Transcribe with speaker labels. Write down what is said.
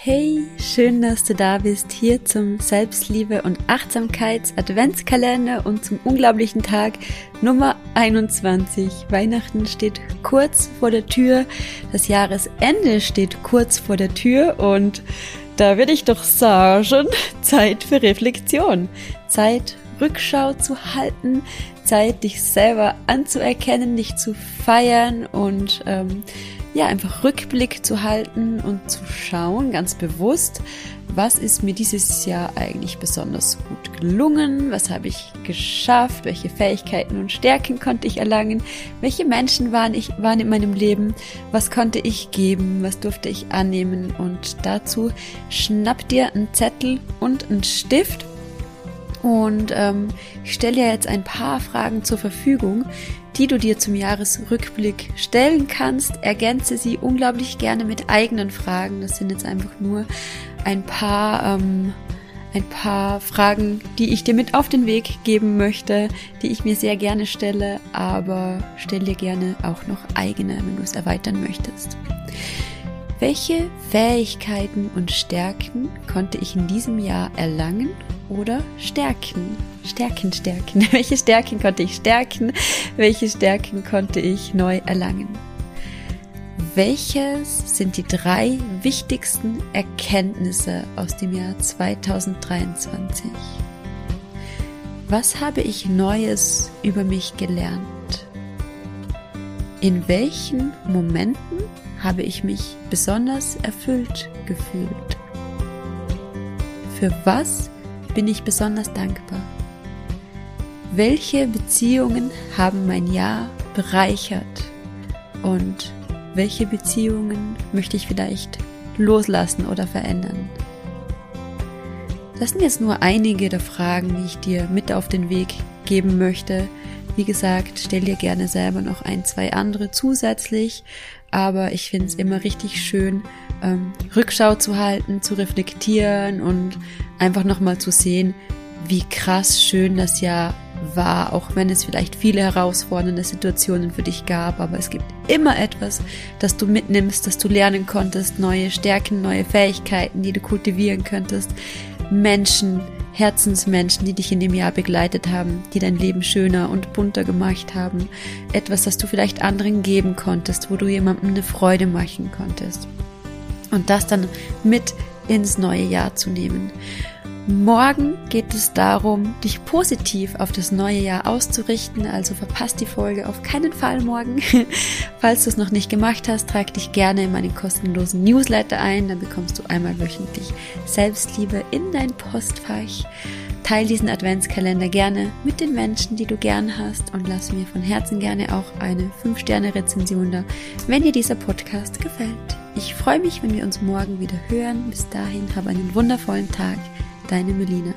Speaker 1: Hey, schön, dass du da bist, hier zum Selbstliebe- und Achtsamkeits-Adventskalender und zum unglaublichen Tag Nummer 21. Weihnachten steht kurz vor der Tür, das Jahresende steht kurz vor der Tür und da würde ich doch sagen, Zeit für Reflexion, Zeit Rückschau zu halten, Zeit dich selber anzuerkennen, dich zu feiern und ähm, ja, einfach Rückblick zu halten und zu schauen, ganz bewusst, was ist mir dieses Jahr eigentlich besonders gut gelungen, was habe ich geschafft, welche Fähigkeiten und Stärken konnte ich erlangen, welche Menschen waren, ich, waren in meinem Leben, was konnte ich geben, was durfte ich annehmen? Und dazu schnapp dir einen Zettel und einen Stift. Und ähm, ich stelle ja jetzt ein paar Fragen zur Verfügung, die du dir zum Jahresrückblick stellen kannst. Ergänze sie unglaublich gerne mit eigenen Fragen. Das sind jetzt einfach nur ein paar, ähm, ein paar Fragen, die ich dir mit auf den Weg geben möchte, die ich mir sehr gerne stelle, aber stell dir gerne auch noch eigene, wenn du es erweitern möchtest. Welche Fähigkeiten und Stärken konnte ich in diesem Jahr erlangen oder stärken? Stärken, stärken. Welche Stärken konnte ich stärken? Welche Stärken konnte ich neu erlangen? Welches sind die drei wichtigsten Erkenntnisse aus dem Jahr 2023? Was habe ich Neues über mich gelernt? In welchen Momenten habe ich mich besonders erfüllt gefühlt? Für was bin ich besonders dankbar? welche Beziehungen haben mein Jahr bereichert und welche Beziehungen möchte ich vielleicht loslassen oder verändern. Das sind jetzt nur einige der Fragen, die ich dir mit auf den Weg geben möchte. Wie gesagt, stell dir gerne selber noch ein, zwei andere zusätzlich, aber ich finde es immer richtig schön, ähm, Rückschau zu halten, zu reflektieren und einfach nochmal zu sehen, wie krass schön das Jahr war, auch wenn es vielleicht viele herausfordernde Situationen für dich gab, aber es gibt immer etwas, das du mitnimmst, das du lernen konntest, neue Stärken, neue Fähigkeiten, die du kultivieren könntest, Menschen, Herzensmenschen, die dich in dem Jahr begleitet haben, die dein Leben schöner und bunter gemacht haben, etwas, das du vielleicht anderen geben konntest, wo du jemandem eine Freude machen konntest. Und das dann mit ins neue Jahr zu nehmen. Morgen geht es darum, dich positiv auf das neue Jahr auszurichten, also verpasst die Folge auf keinen Fall morgen. Falls du es noch nicht gemacht hast, trag dich gerne in meinen kostenlosen Newsletter ein, dann bekommst du einmal wöchentlich Selbstliebe in dein Postfach. Teil diesen Adventskalender gerne mit den Menschen, die du gern hast und lass mir von Herzen gerne auch eine 5-Sterne-Rezension da, wenn dir dieser Podcast gefällt. Ich freue mich, wenn wir uns morgen wieder hören. Bis dahin, habe einen wundervollen Tag. Deine Melina.